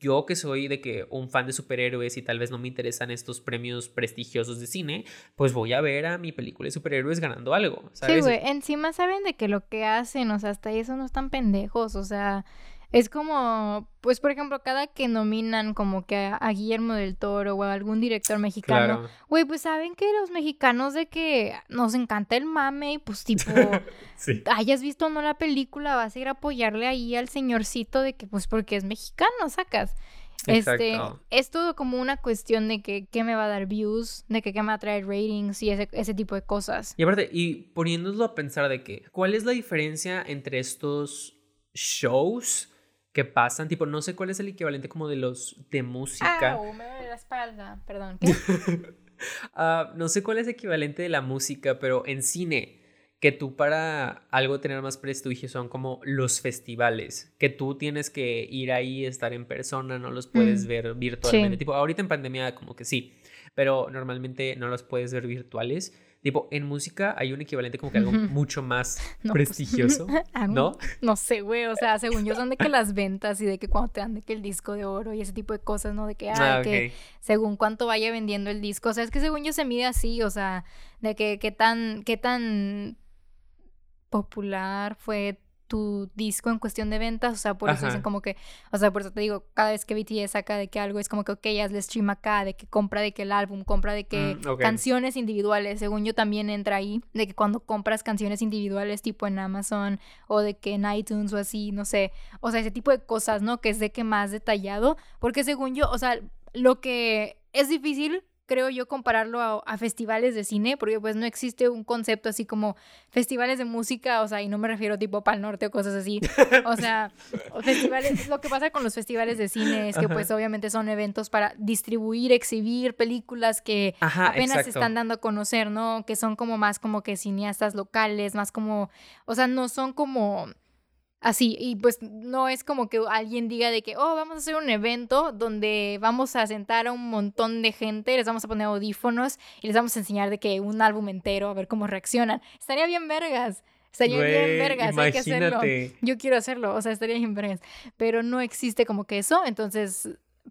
yo que soy de que un fan de superhéroes y tal vez no me interesan estos premios prestigiosos de cine, pues voy a ver a mi película de superhéroes ganando algo, ¿sabes? Sí, güey, encima saben de que lo que hacen, o sea, hasta eso no están pendejos, o sea, es como, pues por ejemplo, cada que nominan como que a, Guillermo del Toro o a algún director mexicano, güey, pues saben que los mexicanos de que nos encanta el mame y pues tipo, <laughs> hayas visto o no la película, vas a ir a apoyarle ahí al señorcito de que pues porque es mexicano, sacas. Este, es todo como una cuestión de que qué me va a dar views, de que qué me va a traer ratings y ese, ese tipo de cosas. Y aparte, y poniéndolo a pensar de que, ¿cuál es la diferencia entre estos shows que pasan, tipo, no sé cuál es el equivalente como de los de música. Ah, me duele la espalda, perdón. <laughs> Ah, no sé cuál es el equivalente de la música, pero en cine, que tú para algo tener más prestigio son como los festivales, que tú tienes que ir ahí, estar en persona, no los puedes mm, ver virtualmente. Tipo, ahorita en pandemia como que sí, pero normalmente no los puedes ver virtuales. Tipo, en música hay un equivalente como que algo mucho más <laughs> pues, prestigioso, <laughs> ¿no? No sé, güey, o sea, según yo son de que las ventas y de que cuando te dan de que el disco de oro y ese tipo de cosas, ¿no? De que, ah, que según cuánto vaya vendiendo el disco, o sea, es que según yo se mide así, o sea, de que qué tan, qué tan popular fue tu disco en cuestión de ventas, o sea, por eso dicen como que, o sea, por eso te digo, cada vez que BTS saca de que algo es como que, ok, hazle stream acá, de que compra de que el álbum, compra de que mm, canciones individuales, según yo también entra ahí, de que cuando compras canciones individuales tipo en Amazon o de que en iTunes o así, no sé, o sea, ese tipo de cosas, ¿no? Que es de que más detallado, porque según yo, o sea, lo que es difícil creo yo, compararlo a, festivales de cine, porque pues no existe un concepto así como festivales de música, o sea, y no me refiero tipo Pal Norte o cosas así. O sea, festivales, lo que pasa con los festivales de cine es que pues obviamente son eventos para distribuir, exhibir películas que apenas se están dando a conocer, ¿no? Que son como más como que cineastas locales, más como, o sea, no son como así. Y pues no es como que alguien diga de que, oh, vamos a hacer un evento donde vamos a sentar a un montón de gente, les vamos a poner audífonos y les vamos a enseñar de que un álbum entero, a ver cómo reaccionan. Estaría bien vergas. Estaría bien vergas, hay que hacerlo. Yo quiero hacerlo, o sea, estaría bien vergas. Pero no existe como que eso, entonces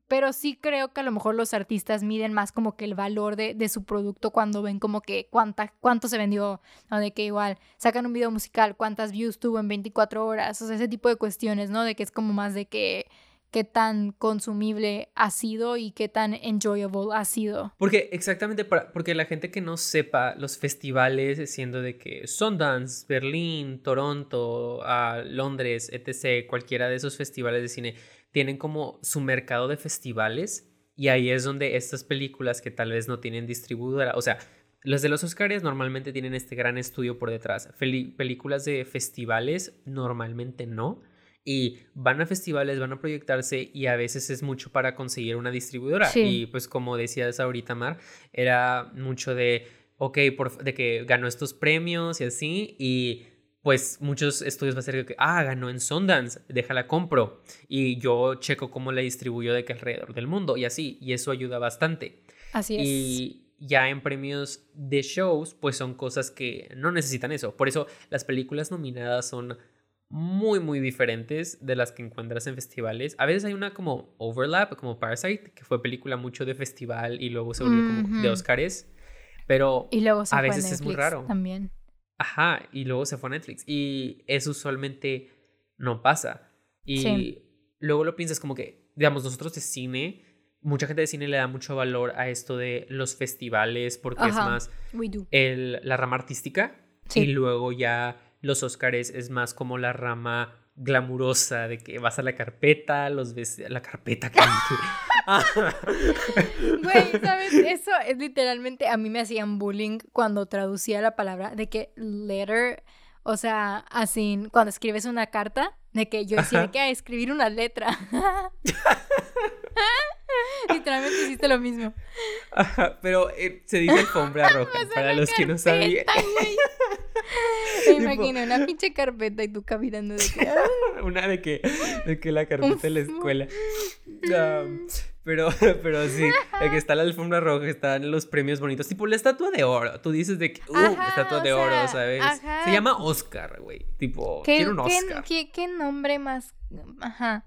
pero sí creo que a lo mejor los artistas miden más como que el valor de, de su producto cuando ven como que cuánta, cuánto se vendió, ¿no? De que igual sacan un video musical, cuántas views tuvo en 24 horas, o sea, ese tipo de cuestiones, ¿no? De que es como más de que qué tan consumible ha sido y qué tan enjoyable ha sido. Porque exactamente, porque la gente que no sepa los festivales, siendo de que Sundance, Berlín, Toronto, a Londres, etc., cualquiera de esos festivales de cine, tienen como su mercado de festivales y ahí es donde estas películas que tal vez no tienen distribuidora, o sea, los de los Oscars normalmente tienen este gran estudio por detrás. películas de festivales normalmente no. Y van a festivales, van a proyectarse y a veces es mucho para conseguir una distribuidora. Y pues como decías ahorita, Mar, era mucho de, ok, por, de que ganó estos premios y así. Y pues muchos estudios va a ser que, ah, ganó en Sundance, déjala compro. Y yo checo cómo la distribuyo de que alrededor del mundo y así. Y eso ayuda bastante. Así es. Y ya en premios de shows, pues son cosas que no necesitan eso. Por eso las películas nominadas son muy, muy diferentes de las que encuentras en festivales. A veces hay una como overlap, como Parasite, que fue película mucho de festival y luego se volvió como de Oscars. Pero y luego se a veces Netflix es muy raro. También. Ajá, y luego se fue a Netflix. Y eso usualmente no pasa. Y luego lo piensas como que, digamos, nosotros de cine, mucha gente de cine le da mucho valor a esto de los festivales porque es más El, la rama artística. Y luego ya los Oscars es más como la rama glamurosa de que vas a la carpeta, los ves la carpeta que <laughs> Güey, ¿sabes? Eso es literalmente, a mí me hacían bullying cuando traducía la palabra de que letter, o sea, así, cuando escribes una carta, de que yo decía que escribir una letra. <laughs> <laughs> Literalmente hiciste lo mismo. pero eh, se dice alfombra <laughs> roja, para los que no sabían. <laughs> Me imagino una pinche carpeta y tú caminando de que... una de que, de que la carpeta de la escuela. pero, pero sí, que está la alfombra roja, están los premios bonitos, tipo la estatua de oro. Tú dices de que, uh, estatua de oro, ¿sabes? Se llama Oscar, güey. Tipo, quiero un Oscar. ¿qué, qué, nombre más? Ajá.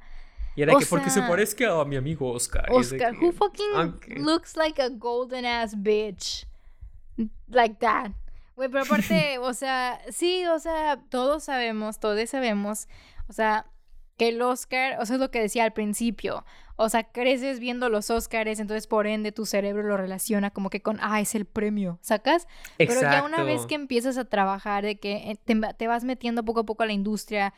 Y era que porque se parezca a mi amigo Oscar. Oscar, who fucking looks like a golden ass bitch. Like that. Güey, pero aparte, <laughs> o sea, sí, o sea, todos sabemos, todos sabemos, o sea, que el Oscar, o sea, es lo que decía al principio, o sea, creces viendo los Oscars, entonces por ende tu cerebro lo relaciona como que con, ah, es el premio, ¿sacas? Pero ya una vez que empiezas a trabajar, de que eh, te, te vas metiendo poco a poco a la industria,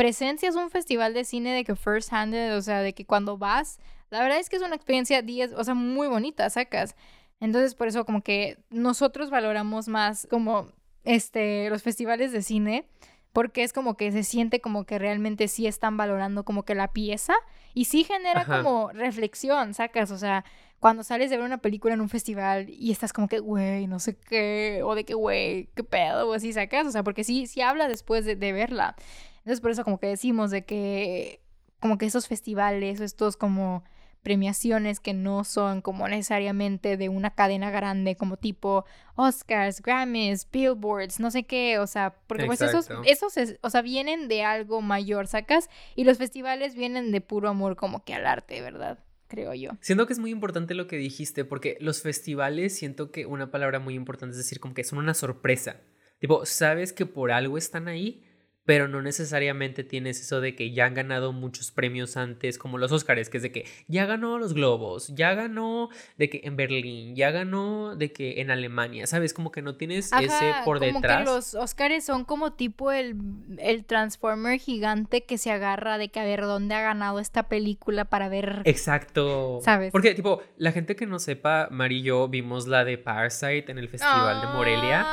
presencias un festival de cine de que first handed, o sea, de que cuando vas, la verdad es que es una experiencia 10, o sea, muy bonita, sacas. Entonces, por eso como que nosotros valoramos más como este los festivales de cine porque es como que se siente como que realmente sí están valorando como que la pieza y sí genera como reflexión, sacas, o sea, cuando sales de ver una película en un festival y estás como que, güey, no sé qué, o de que, güey, qué pedo, o así sacas, o sea, porque sí, sí habla después de, de verla. Entonces, por eso como que decimos de que, como que esos festivales o estos como premiaciones que no son como necesariamente de una cadena grande como tipo Oscars, Grammys, Billboards, no sé qué, o sea, porque pues esos, esos o sea, vienen de algo mayor, sacas, y los festivales vienen de puro amor como que al arte, ¿verdad? Creo yo. Siento que es muy importante lo que dijiste, porque los festivales, siento que una palabra muy importante es decir, como que son una sorpresa. Tipo, sabes que por algo están ahí, pero no necesariamente tienes eso de que ya han ganado muchos premios antes, como los Oscars, que es de que ya ganó los Globos, ya ganó de que en Berlín, ya ganó de que en Alemania, ¿sabes? Como que no tienes ese por como detrás. Que los Oscars son como tipo el, el Transformer gigante que se agarra de que a ver dónde ha ganado esta película para ver. Exacto. ¿Sabes? Porque, tipo, la gente que no sepa, Mari y yo vimos la de Parasite en el Festival de Morelia.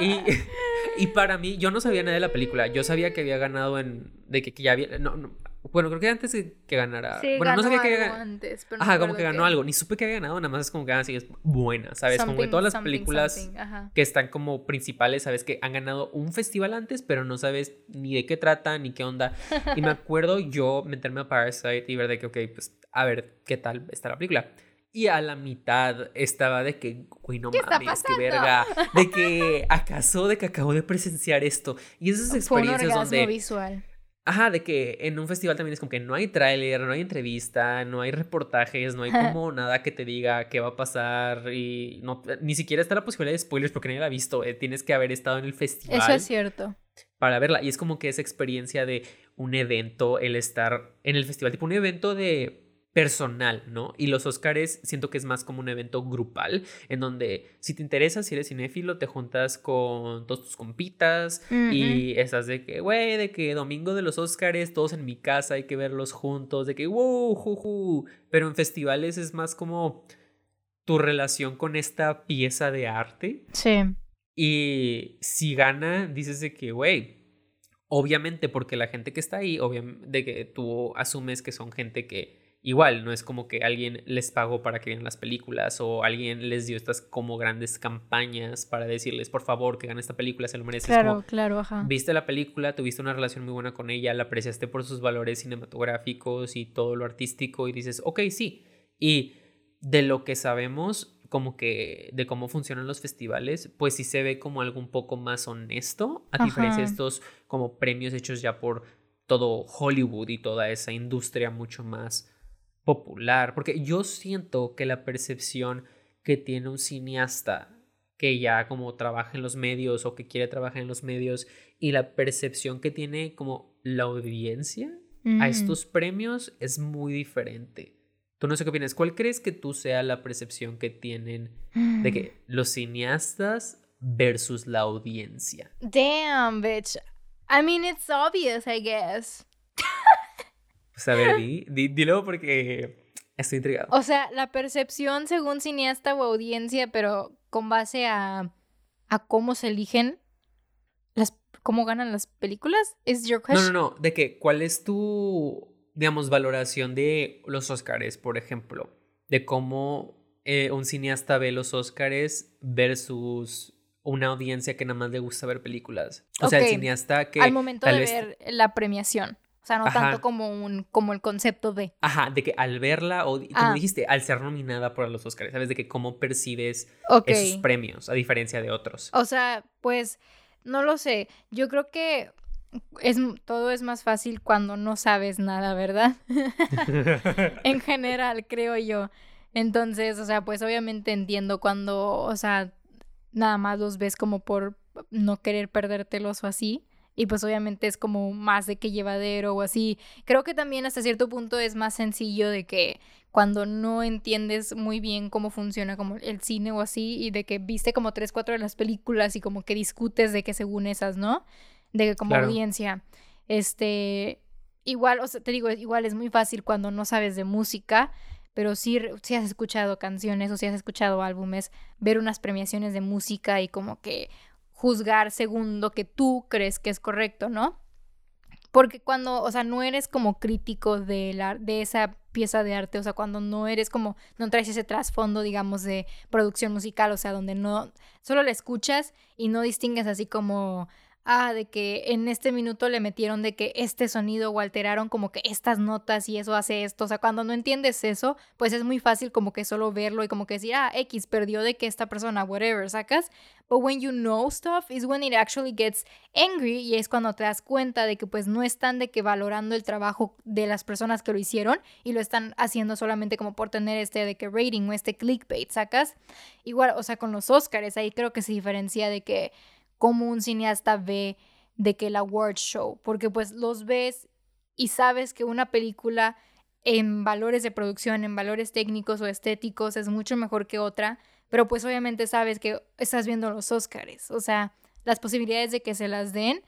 Y, <laughs> y para mí, yo no sabía nada de la película. Yo sabía que había ganado en. de que, ya había. No, bueno, creo que antes que ganara. Sí, bueno, no sabía que ganó antes, pero Ajá, como que ganó algo. Ni supe que había ganado, nada más es como que así ah, es buena, ¿sabes? como que todas las películas que están como principales, sabes que han ganado un festival antes, pero no sabes ni de qué trata, ni qué onda. Y me <laughs> acuerdo yo meterme a Parasite y ver de que, ok, pues a ver qué tal está la película. Y a la mitad estaba de que, güey, no mames, qué verga. <laughs> De que acaso, de que acabo de presenciar esto. Y esas experiencias Fue un donde. visual. Ajá, de que en un festival también es como que no hay tráiler, no hay entrevista, no hay reportajes, no hay <laughs> como nada que te diga qué va a pasar y no, ni siquiera está la posibilidad de spoilers porque nadie la ha visto. Eh, tienes que haber estado en el festival. Eso es cierto. Para verla. Y es como que esa experiencia de un evento, el estar en el festival, tipo un evento de personal, ¿no? Y los Oscars siento que es más como un evento grupal, en donde si te interesa, si eres cinéfilo, te juntas con todos tus compitas y estás de que, güey, de que domingo de los Oscars, todos en mi casa, hay que verlos juntos, de que, wow, juju. Pero en festivales es más como tu relación con esta pieza de arte. Sí. Y si gana, dices de que, güey, obviamente porque la gente que está ahí, obviamente, de que tú asumes que son gente que igual, no es como que alguien les pagó para que vean las películas o alguien les dio estas como grandes campañas para decirles, por favor, que ganen esta película, se lo mereces. Claro, claro, ajá. Viste la película, tuviste una relación muy buena con ella, la apreciaste por sus valores cinematográficos y todo lo artístico y dices, ok, sí. Y de lo que sabemos, como que de cómo funcionan los festivales, pues sí se ve como algo un poco más honesto, a diferencia de estos como premios hechos ya por todo Hollywood y toda esa industria mucho más popular, porque yo siento que la percepción que tiene un cineasta que ya como trabaja en los medios o que quiere trabajar en los medios y la percepción que tiene como la audiencia a mm. estos premios es muy diferente. Tú no sé qué opinas. ¿Cuál crees que tú sea la percepción que tienen de que los cineastas versus la audiencia? Damn, bitch. I mean, it's obvious, I guess. Pues a ver, di, dilo porque estoy intrigado. O sea, la percepción según cineasta o audiencia, pero con base a, a cómo se eligen las cómo ganan las películas, ¿es your question? No, no, no, de que cuál es tu digamos valoración de los Oscars, por ejemplo, de cómo eh, un cineasta ve los Oscars versus una audiencia que nada más le gusta ver películas. O sea, el cineasta que al momento de ver la premiación. O sea, no tanto como un como el concepto de. Ajá, de que al verla, o como ah. dijiste, al ser nominada por los Oscars, ¿sabes? De que cómo percibes esos premios, a diferencia de otros. O sea, pues, no lo sé. Yo creo que es, todo es más fácil cuando no sabes nada, ¿verdad? <laughs> en general, creo yo. Entonces, o sea, pues obviamente entiendo cuando, o sea, nada más los ves como por no querer perdértelos o así y pues obviamente es como más de que llevadero o así. Creo que también hasta cierto punto es más sencillo de que cuando no entiendes muy bien cómo funciona como el cine o así y de que viste como tres, cuatro de las películas y como que discutes de que según esas, ¿no? De que como audiencia, este, igual, o sea, te digo, igual es muy fácil cuando no sabes de música, pero si si has escuchado canciones o si has escuchado álbumes, ver unas premiaciones de música y como que juzgar según lo que tú crees que es correcto, ¿no? Porque cuando, o sea, no eres como crítico de, la, de esa pieza de arte, o sea, cuando no eres como, no traes ese trasfondo, digamos, de producción musical, o sea, donde no, solo la escuchas y no distingues así como, ah, de que en este minuto le metieron de que este sonido o alteraron como que estas notas y eso hace esto. O sea, cuando no entiendes eso, pues es muy fácil como que solo verlo y como que decir, ah, X perdió de que esta persona, whatever, sacas. But when you know stuff is when it actually gets angry y es cuando te das cuenta de que pues no están de que valorando el trabajo de las personas que lo hicieron y lo están haciendo solamente como por tener este de que rating o este clickbait, sacas. Igual, o sea, con los Oscars ahí creo que se diferencia de que cómo un cineasta ve de que el award show, porque pues los ves y sabes que una película en valores de producción, en valores técnicos o estéticos es mucho mejor que otra, pero pues obviamente sabes que estás viendo los Oscars, o sea, las posibilidades de que se las den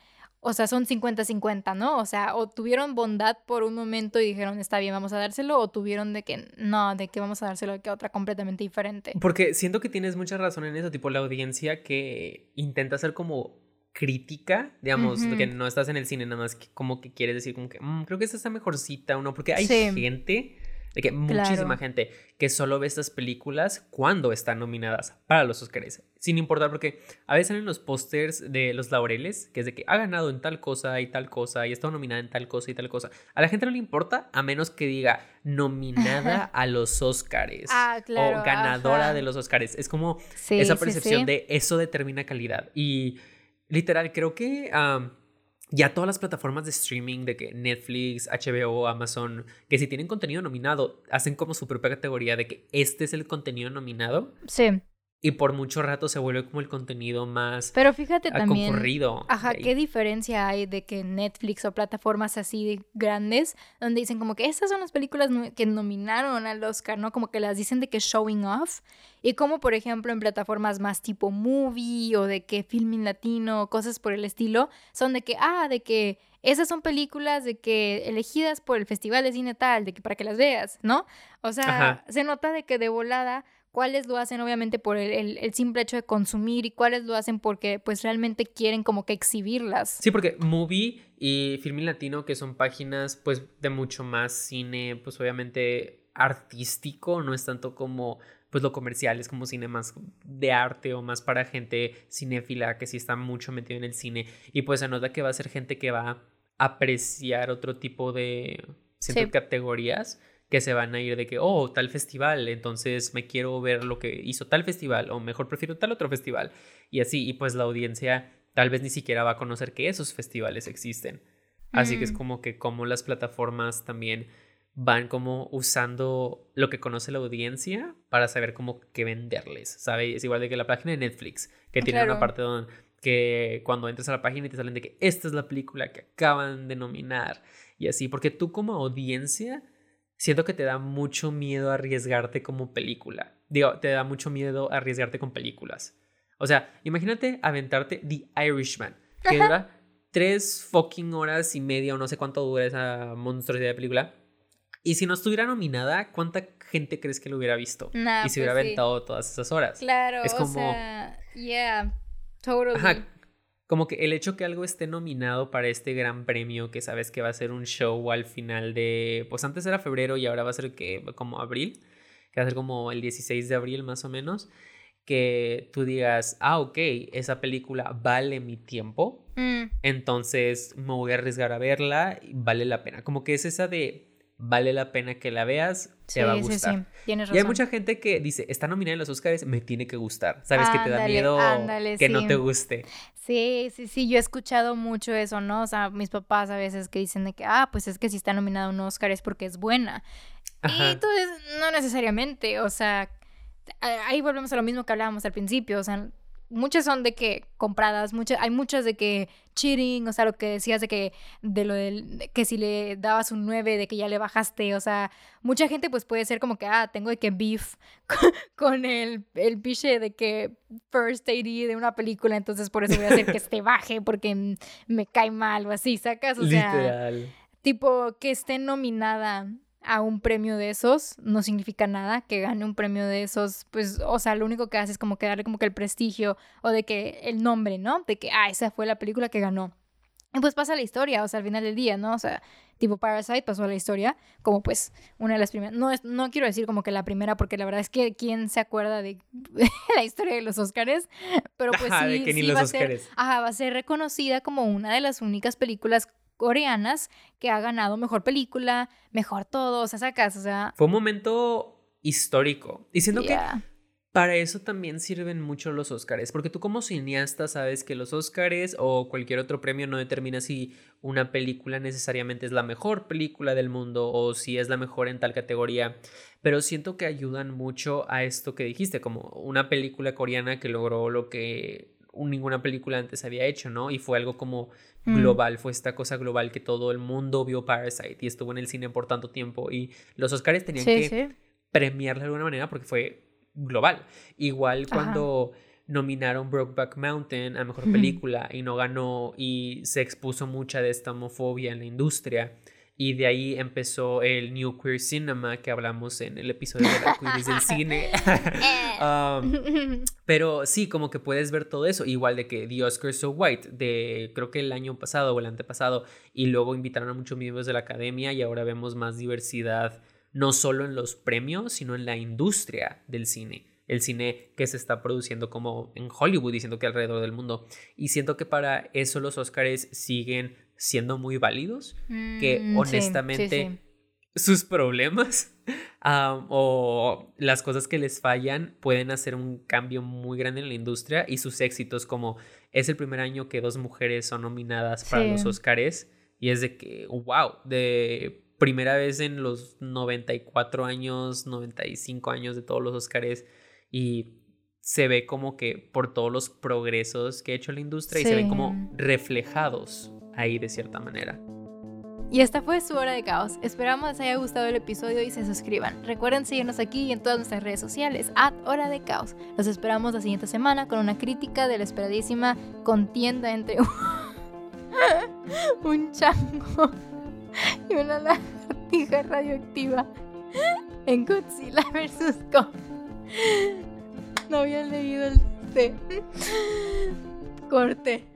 o sea, son 50-50, ¿no? O sea, o tuvieron bondad por un momento y dijeron, está bien, vamos a dárselo, o tuvieron de que no, de que vamos a dárselo que otra completamente diferente. Porque siento que tienes mucha razón en eso, tipo la audiencia que intenta ser como crítica, digamos, que no estás en el cine nada más que como que quieres decir como que mm, creo que esta está mejorcita o no, porque hay gente de que muchísima gente que solo ve estas películas cuando están nominadas para los Oscars. Sin importar, porque a veces en los pósters de los laureles, que es de que ha ganado en tal cosa y tal cosa y está nominada en tal cosa y tal cosa. A la gente no le importa a menos que diga nominada <laughs> a los Oscars ah, o ganadora de los Oscars. Es como esa percepción de eso determina calidad. Y literal, creo que ya todas las plataformas de streaming de que Netflix, HBO, Amazon, que si tienen contenido nominado, hacen como su propia categoría de que este es el contenido nominado. Sí. Y por mucho rato se vuelve como el contenido más Pero fíjate también, Ajá, ¿qué diferencia hay de que Netflix o plataformas así grandes donde dicen como que estas son las películas que nominaron al Oscar, ¿no? Como que las dicen de que showing off. Y como por ejemplo en plataformas más tipo movie o de que filming latino, cosas por el estilo, son de que, ah, de que esas son películas de que elegidas por el Festival de Cine tal, de que para que las veas, ¿no? O sea, se nota de que de volada cuáles lo hacen obviamente por el, simple hecho de consumir y cuáles lo hacen porque pues realmente quieren como que exhibirlas. Sí, porque Movie y Filmin Latino, que son páginas pues de mucho más cine, pues obviamente artístico, no es tanto como pues lo comercial, es como cine más de arte o más para gente cinéfila que sí está mucho metido en el cine. Y pues se nota que va a ser gente que va a apreciar otro tipo de categorías que se van a ir de que, oh, tal festival, entonces me quiero ver lo que hizo tal festival, o mejor prefiero tal otro festival. Y así, y pues la audiencia tal vez ni siquiera va a conocer que esos festivales existen. Así que es mm. como que como las plataformas también van como usando lo que conoce la audiencia para saber cómo qué venderles, ¿sabes? Es igual de que la página de Netflix, que tiene una parte donde que cuando entras a la página y te salen de que esta es la película que acaban de nominar y así, porque tú como audiencia siento que te da mucho miedo arriesgarte como película. Digo, te da mucho miedo arriesgarte con películas. O sea, imagínate aventarte The Irishman, que dura tres fucking horas y media o no sé cuánto dura esa monstruosidad de película. Y si no estuviera nominada, ¿cuánta gente crees que lo hubiera visto? y se hubiera pues aventado todas esas horas. Claro, es como... O sea, yeah, totally como que el hecho que algo esté nominado para este gran premio, que sabes que va a ser un show al final de, pues antes era febrero y ahora va a ser que como abril, que va a ser como el 16 de abril más o menos, que tú digas, ah, ok, esa película vale mi tiempo, mm. entonces me voy a arriesgar a verla y vale la pena. Como que es esa de vale la pena que la veas, te va a gustar. Sí, sí. Tienes razón. Y hay mucha gente que dice, está nominada en los Oscars, me tiene que gustar. Sabes que te da miedo que no te guste. Sí, sí, sí, yo he escuchado mucho eso, ¿no? O sea, mis papás a veces que dicen de que, ah, pues es que si está nominada a un Oscar es porque es buena. Y entonces, no necesariamente, o sea, ahí volvemos a lo mismo que hablábamos al principio, o sea, muchas son de que compradas, muchas, hay muchas de que cheating, o sea, lo que decías de que, de lo del, que si le dabas un 9, de que ya le bajaste, o sea, mucha gente pues puede ser como que, ah, tengo de que beef <laughs> con, el, el piche de que first AD de una película, entonces por eso voy a hacer que este baje porque me cae mal o así, ¿sacas? O sea, tipo que esté nominada a un premio de esos no significa nada, que gane un premio de esos, pues, o sea, lo único que hace es como que darle como que el prestigio o de que el nombre, ¿no? De que, ah, esa fue la película que ganó. Y pues pasa la historia, o sea, al final del día, ¿no? O sea, tipo Parasite pasó a la historia como pues una de las primeras, no, es, no quiero decir como que la primera, porque la verdad es que quién se acuerda de, <laughs> la historia de los Oscars, pero pues sí, sí va, a ser, ajá, va a ser reconocida como una de las únicas películas coreanas que ha ganado mejor película, mejor todo, o sea, sacas, o sea... Fue un momento histórico. Diciendo que para eso también sirven mucho los Oscars, porque tú como cineasta sabes que los Oscars o cualquier otro premio no determina si una película necesariamente es la mejor película del mundo o si es la mejor en tal categoría, pero siento que ayudan mucho a esto que dijiste, como una película coreana que logró lo que ninguna película antes había hecho, ¿no? Y fue algo como mm. global, fue esta cosa global que todo el mundo vio Parasite y estuvo en el cine por tanto tiempo y los Oscars tenían que premiarla de alguna manera porque fue global. Igual cuando nominaron Brokeback Mountain a mejor película y no ganó y se expuso mucha de esta homofobia en la industria y de ahí empezó el New Queer Cinema que hablamos en el episodio de la Queer del cine. <laughs> <laughs> Um, pero sí, como que puedes ver todo eso. Igual de que The Oscars So White, de creo que el año pasado o el antepasado, y luego invitaron a muchos miembros de la academia y ahora vemos más diversidad, no solo en los premios, sino en la industria del cine el cine que se está produciendo como en Hollywood, diciendo que alrededor del mundo. Y siento que para eso los Oscars siguen siendo muy válidos, que mm, honestamente sus problemas <laughs> o las cosas que les fallan pueden hacer un cambio muy grande en la industria y sus éxitos como es el primer año que dos mujeres son nominadas para los Oscars y es de que, wow, de primera vez en los 94 años, 95 años de todos los Oscars y se ve como que por todos los progresos que ha hecho la industria y se ven como reflejados ahí de cierta manera. Y esta fue su hora de caos. Esperamos les haya gustado el episodio y se suscriban. Recuerden seguirnos aquí y en todas nuestras redes sociales, at hora de caos. Los esperamos la siguiente semana con una crítica de la esperadísima contienda entre <laughs> un chango y una lagartija radioactiva en Godzilla vs. Kong. No había leído el T. Corte.